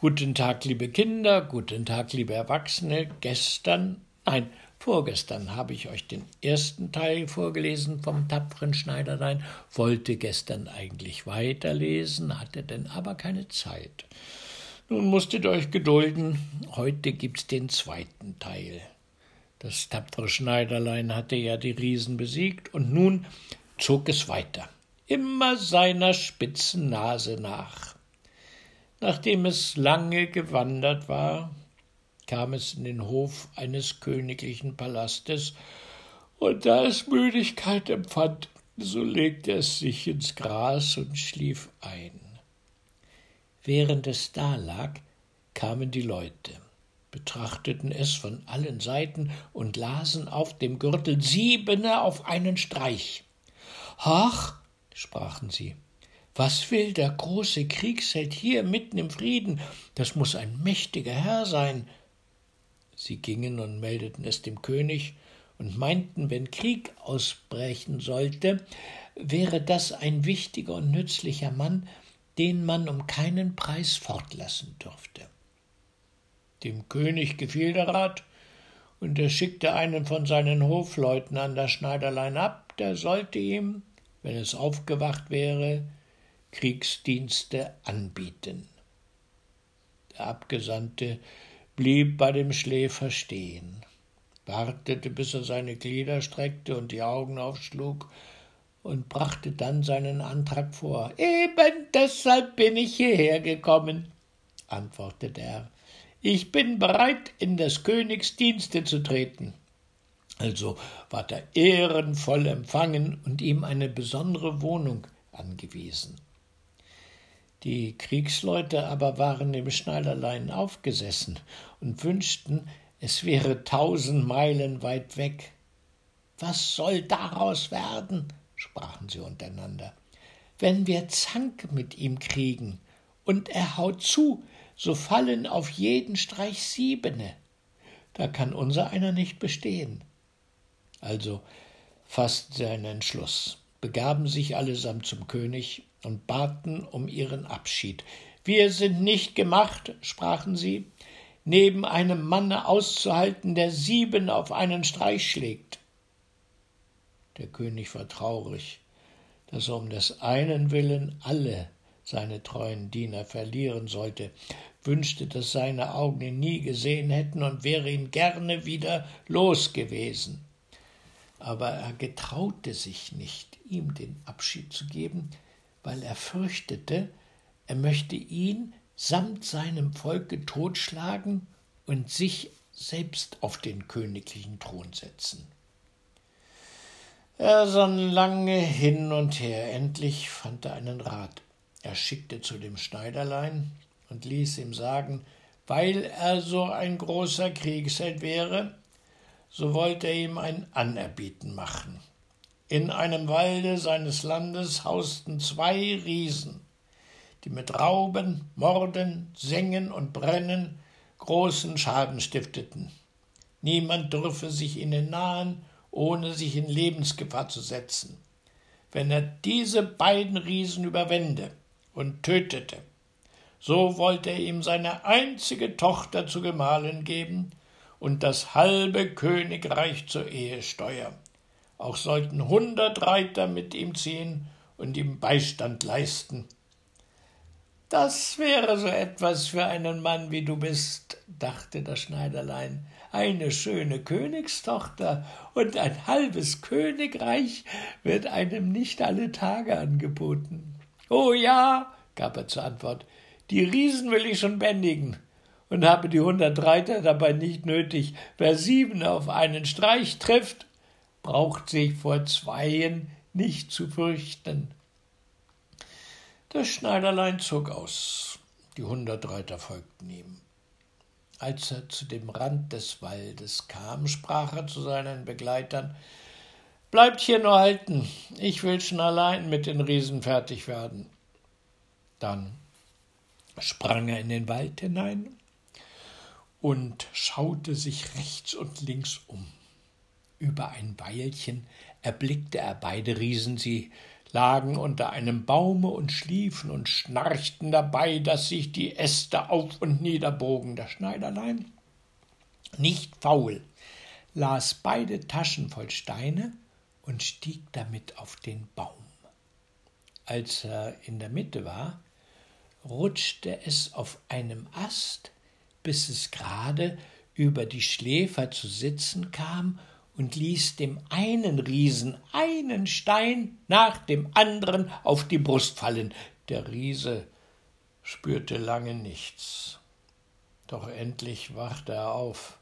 Guten Tag, liebe Kinder, guten Tag, liebe Erwachsene. Gestern, nein, vorgestern habe ich euch den ersten Teil vorgelesen vom tapferen Schneiderlein, wollte gestern eigentlich weiterlesen, hatte denn aber keine Zeit. Nun musstet euch gedulden, heute gibt's den zweiten Teil. Das tapfere Schneiderlein hatte ja die Riesen besiegt, und nun zog es weiter, immer seiner spitzen Nase nach. Nachdem es lange gewandert war, kam es in den Hof eines königlichen Palastes, und da es Müdigkeit empfand, so legte es sich ins Gras und schlief ein. Während es da lag, kamen die Leute, betrachteten es von allen Seiten und lasen auf dem Gürtel Siebene auf einen Streich. Ach, sprachen sie, was will der große Kriegsheld hier mitten im Frieden? Das muss ein mächtiger Herr sein. Sie gingen und meldeten es dem König und meinten, wenn Krieg ausbrechen sollte, wäre das ein wichtiger und nützlicher Mann, den man um keinen Preis fortlassen dürfte. Dem König gefiel der Rat, und er schickte einen von seinen Hofleuten an das Schneiderlein ab, der sollte ihm, wenn es aufgewacht wäre, Kriegsdienste anbieten. Der Abgesandte blieb bei dem Schläfer stehen, wartete, bis er seine Glieder streckte und die Augen aufschlug, und brachte dann seinen Antrag vor. Eben deshalb bin ich hierher gekommen, antwortete er. Ich bin bereit, in des Königs Dienste zu treten. Also ward er ehrenvoll empfangen und ihm eine besondere Wohnung angewiesen. Die Kriegsleute aber waren im Schneiderlein aufgesessen und wünschten, es wäre tausend Meilen weit weg. Was soll daraus werden? sprachen sie untereinander. Wenn wir Zank mit ihm kriegen und er haut zu, so fallen auf jeden Streich Siebene. Da kann unser einer nicht bestehen. Also fassten sie einen Entschluss, begaben sich allesamt zum König und baten um ihren Abschied. Wir sind nicht gemacht, sprachen sie, neben einem Manne auszuhalten, der sieben auf einen Streich schlägt. Der König war traurig, dass er um des einen willen alle seine treuen Diener verlieren sollte, wünschte, dass seine Augen ihn nie gesehen hätten und wäre ihn gerne wieder los gewesen. Aber er getraute sich nicht, ihm den Abschied zu geben, weil er fürchtete, er möchte ihn samt seinem Volke totschlagen und sich selbst auf den königlichen Thron setzen. Er sann lange hin und her, endlich fand er einen Rat. Er schickte zu dem Schneiderlein und ließ ihm sagen, weil er so ein großer Kriegsheld wäre, so wollte er ihm ein Anerbieten machen. In einem Walde seines Landes hausten zwei Riesen, die mit Rauben, Morden, Sengen und Brennen großen Schaden stifteten. Niemand dürfe sich ihnen nahen, ohne sich in Lebensgefahr zu setzen. Wenn er diese beiden Riesen überwände und tötete, so wollte er ihm seine einzige Tochter zu Gemahlin geben und das halbe Königreich zur Ehesteuer. Auch sollten hundert Reiter mit ihm ziehen und ihm Beistand leisten. Das wäre so etwas für einen Mann wie du bist, dachte das Schneiderlein. Eine schöne Königstochter und ein halbes Königreich wird einem nicht alle Tage angeboten. Oh ja, gab er zur Antwort, die Riesen will ich schon bändigen und habe die hundert Reiter dabei nicht nötig. Wer sieben auf einen Streich trifft, braucht sich vor Zweien nicht zu fürchten. Das Schneiderlein zog aus, die hundert Reiter folgten ihm. Als er zu dem Rand des Waldes kam, sprach er zu seinen Begleitern Bleibt hier nur halten, ich will schon allein mit den Riesen fertig werden. Dann sprang er in den Wald hinein und schaute sich rechts und links um. Über ein Weilchen erblickte er beide Riesen, sie lagen unter einem Baume und schliefen und schnarchten dabei, dass sich die Äste auf und niederbogen. Der Schneiderlein, nicht faul, las beide Taschen voll Steine und stieg damit auf den Baum. Als er in der Mitte war, rutschte es auf einem Ast, bis es gerade über die Schläfer zu sitzen kam und ließ dem einen Riesen einen Stein nach dem anderen auf die Brust fallen. Der Riese spürte lange nichts. Doch endlich wachte er auf,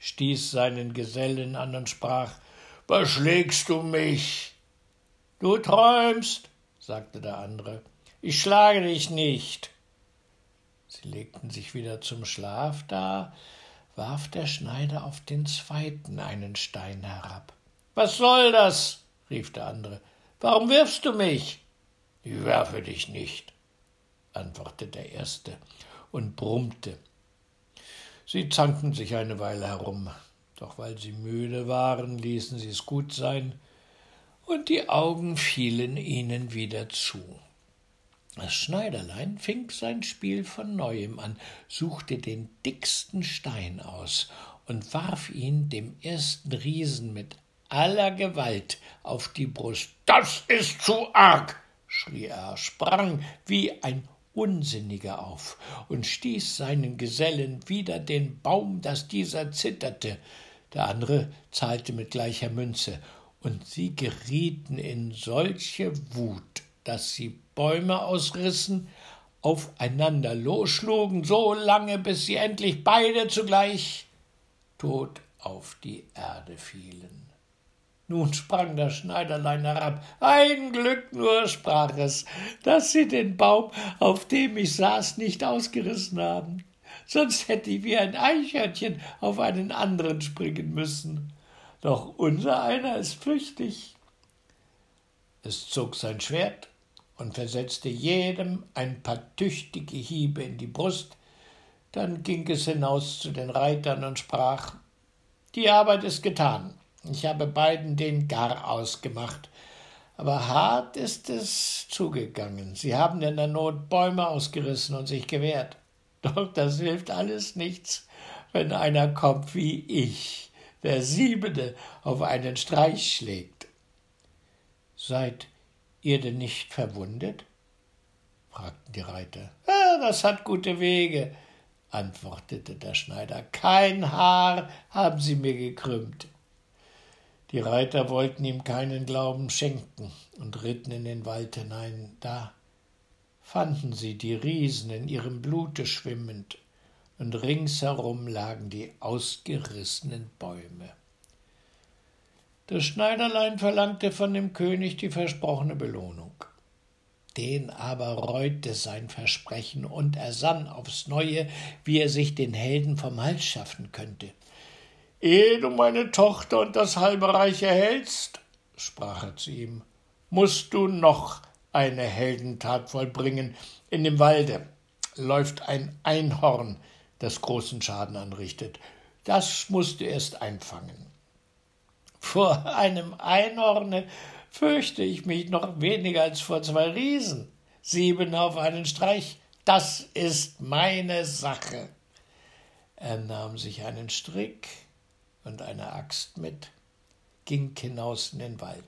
stieß seinen Gesellen an und sprach Was schlägst du mich? Du träumst, sagte der andere. Ich schlage dich nicht. Sie legten sich wieder zum Schlaf da, warf der Schneider auf den zweiten einen Stein herab. Was soll das? rief der andere. Warum wirfst du mich? Ich werfe dich nicht, antwortete der erste und brummte. Sie zankten sich eine Weile herum, doch weil sie müde waren, ließen sie es gut sein, und die Augen fielen ihnen wieder zu. Das Schneiderlein fing sein Spiel von neuem an, suchte den dicksten Stein aus und warf ihn dem ersten Riesen mit aller Gewalt auf die Brust. Das ist zu arg! schrie er, sprang wie ein Unsinniger auf und stieß seinen Gesellen wider den Baum, dass dieser zitterte. Der andere zahlte mit gleicher Münze, und sie gerieten in solche Wut, dass sie Bäume ausrissen, aufeinander losschlugen, so lange, bis sie endlich beide zugleich tot auf die Erde fielen. Nun sprang das Schneiderlein herab. Ein Glück nur, sprach es, dass sie den Baum, auf dem ich saß, nicht ausgerissen haben. Sonst hätte ich wie ein Eichhörnchen auf einen anderen springen müssen. Doch unser einer ist flüchtig. Es zog sein Schwert und versetzte jedem ein paar tüchtige Hiebe in die Brust, dann ging es hinaus zu den Reitern und sprach Die Arbeit ist getan. Ich habe beiden den Gar ausgemacht. Aber hart ist es zugegangen. Sie haben in der Not Bäume ausgerissen und sich gewehrt. Doch das hilft alles nichts, wenn einer kommt wie ich, der Siebende auf einen Streich schlägt. Seid ihr denn nicht verwundet? fragten die Reiter. Ah, das hat gute Wege, antwortete der Schneider. Kein Haar haben sie mir gekrümmt. Die Reiter wollten ihm keinen Glauben schenken und ritten in den Wald hinein. Da fanden sie die Riesen in ihrem Blute schwimmend, und ringsherum lagen die ausgerissenen Bäume. Das Schneiderlein verlangte von dem König die versprochene Belohnung. Den aber reute sein Versprechen und ersann aufs Neue, wie er sich den Helden vom Hals schaffen könnte. Ehe du meine Tochter und das halbe Reich erhältst, sprach er zu ihm, musst du noch eine Heldentat vollbringen. In dem Walde läuft ein Einhorn, das großen Schaden anrichtet. Das musst du erst einfangen. Vor einem Einhorne fürchte ich mich noch weniger als vor zwei Riesen. Sieben auf einen Streich, das ist meine Sache. Er nahm sich einen Strick, und eine Axt mit, ging hinaus in den Wald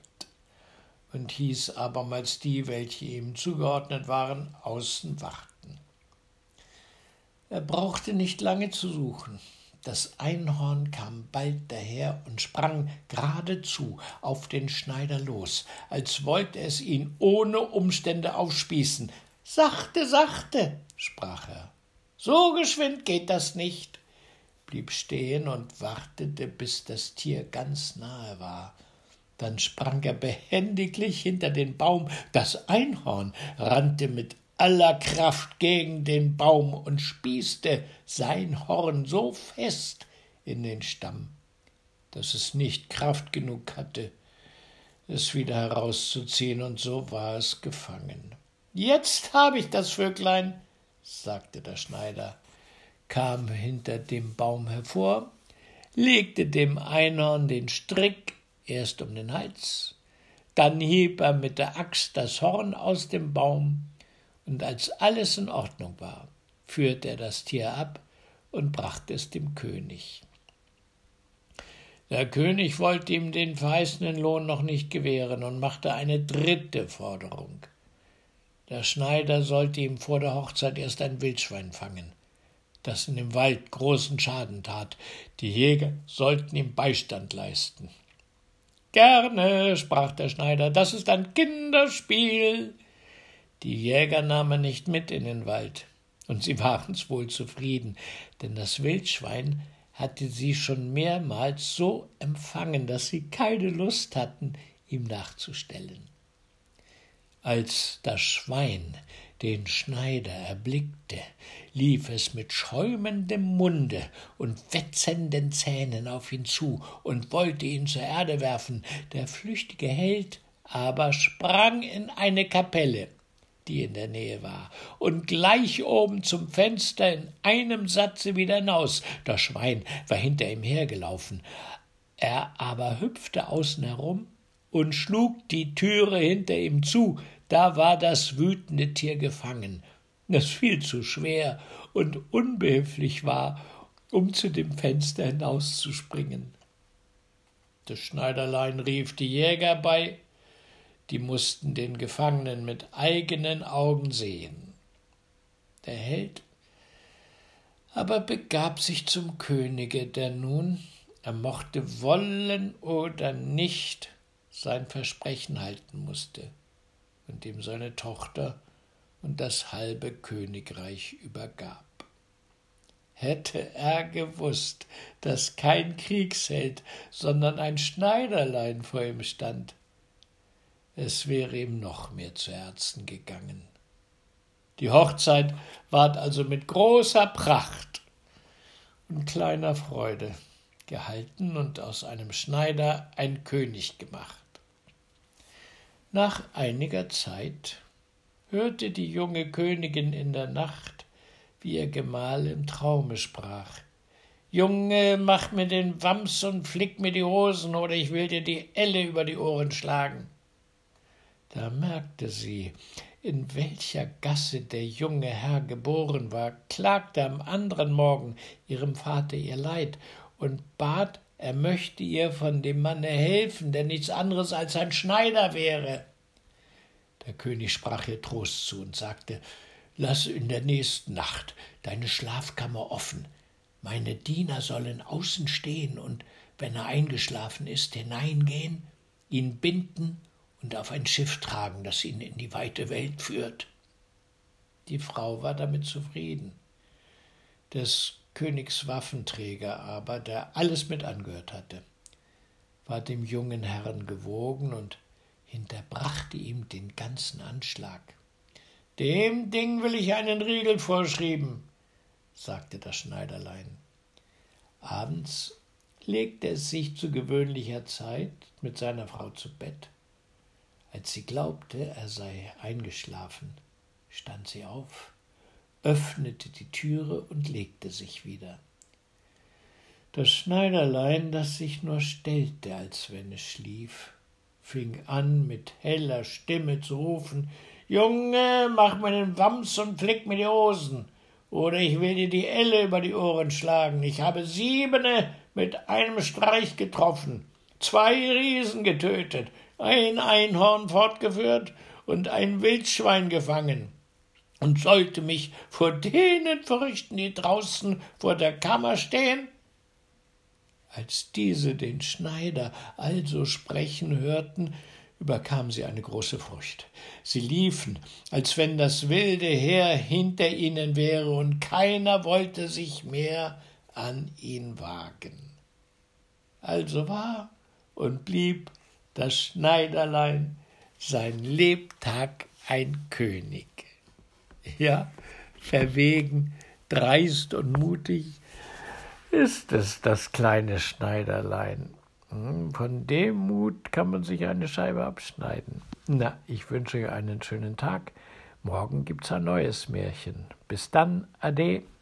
und hieß abermals die, welche ihm zugeordnet waren, außen warten. Er brauchte nicht lange zu suchen. Das Einhorn kam bald daher und sprang geradezu auf den Schneider los, als wollte es ihn ohne Umstände aufspießen. Sachte, sachte, sprach er. So geschwind geht das nicht blieb stehen und wartete, bis das Tier ganz nahe war. Dann sprang er behendiglich hinter den Baum. Das Einhorn rannte mit aller Kraft gegen den Baum und spießte sein Horn so fest in den Stamm, dass es nicht Kraft genug hatte, es wieder herauszuziehen, und so war es gefangen. Jetzt habe ich das Vöglein, sagte der Schneider kam hinter dem Baum hervor, legte dem Einhorn den Strick erst um den Hals, Dann hieb er mit der Axt das Horn aus dem Baum, und als alles in Ordnung war, führte er das Tier ab und brachte es dem König. Der König wollte ihm den verheißenen Lohn noch nicht gewähren und machte eine dritte Forderung. Der Schneider sollte ihm vor der Hochzeit erst ein Wildschwein fangen, das in dem Wald großen Schaden tat. Die Jäger sollten ihm Beistand leisten. Gerne, sprach der Schneider, das ist ein Kinderspiel. Die Jäger nahmen nicht mit in den Wald, und sie waren's wohl zufrieden, denn das Wildschwein hatte sie schon mehrmals so empfangen, dass sie keine Lust hatten, ihm nachzustellen. Als das Schwein den Schneider erblickte, lief es mit schäumendem Munde und wetzenden Zähnen auf ihn zu und wollte ihn zur Erde werfen. Der flüchtige Held aber sprang in eine Kapelle die in der Nähe war, und gleich oben zum Fenster in einem Satze wieder hinaus. Das Schwein war hinter ihm hergelaufen. Er aber hüpfte außen herum und schlug die Türe hinter ihm zu. Da war das wütende Tier gefangen, das viel zu schwer und unbehilflich war, um zu dem Fenster hinauszuspringen. Das Schneiderlein rief die Jäger bei, die mussten den Gefangenen mit eigenen Augen sehen. Der Held aber begab sich zum Könige, der nun, er mochte wollen oder nicht, sein Versprechen halten musste und ihm seine Tochter und das halbe Königreich übergab. Hätte er gewusst, dass kein Kriegsheld, sondern ein Schneiderlein vor ihm stand, es wäre ihm noch mehr zu Herzen gegangen. Die Hochzeit ward also mit großer Pracht und kleiner Freude gehalten und aus einem Schneider ein König gemacht. Nach einiger Zeit hörte die junge Königin in der Nacht, wie ihr Gemahl im Traume sprach. Junge, mach mir den Wams und flick mir die Hosen, oder ich will dir die Elle über die Ohren schlagen. Da merkte sie, in welcher Gasse der junge Herr geboren war, klagte am anderen Morgen ihrem Vater ihr Leid und bat, er möchte ihr von dem Manne helfen, der nichts anderes als ein Schneider wäre. Der König sprach ihr Trost zu und sagte Lass in der nächsten Nacht deine Schlafkammer offen. Meine Diener sollen außen stehen und, wenn er eingeschlafen ist, hineingehen, ihn binden und auf ein Schiff tragen, das ihn in die weite Welt führt. Die Frau war damit zufrieden. Des Königs Waffenträger aber, der alles mit angehört hatte, war dem jungen Herrn gewogen und hinterbrachte ihm den ganzen Anschlag. Dem Ding will ich einen Riegel vorschrieben, sagte das Schneiderlein. Abends legte es sich zu gewöhnlicher Zeit mit seiner Frau zu Bett als sie glaubte, er sei eingeschlafen, stand sie auf, öffnete die Türe und legte sich wieder. Das Schneiderlein, das sich nur stellte, als wenn es schlief, fing an, mit heller Stimme zu rufen Junge, mach mir den Wams und flick mir die Hosen, oder ich will dir die Elle über die Ohren schlagen. Ich habe siebene mit einem Streich getroffen, zwei Riesen getötet, ein Einhorn fortgeführt und ein Wildschwein gefangen und sollte mich vor denen fürchten, die draußen vor der Kammer stehen? Als diese den Schneider also sprechen hörten, überkam sie eine große Furcht. Sie liefen, als wenn das wilde Heer hinter ihnen wäre, und keiner wollte sich mehr an ihn wagen. Also war und blieb das Schneiderlein sein Lebtag ein König. Ja, verwegen, dreist und mutig ist es das kleine Schneiderlein. Hm, von dem Mut kann man sich eine Scheibe abschneiden. Na, ich wünsche euch einen schönen Tag. Morgen gibt's ein neues Märchen. Bis dann, Ade.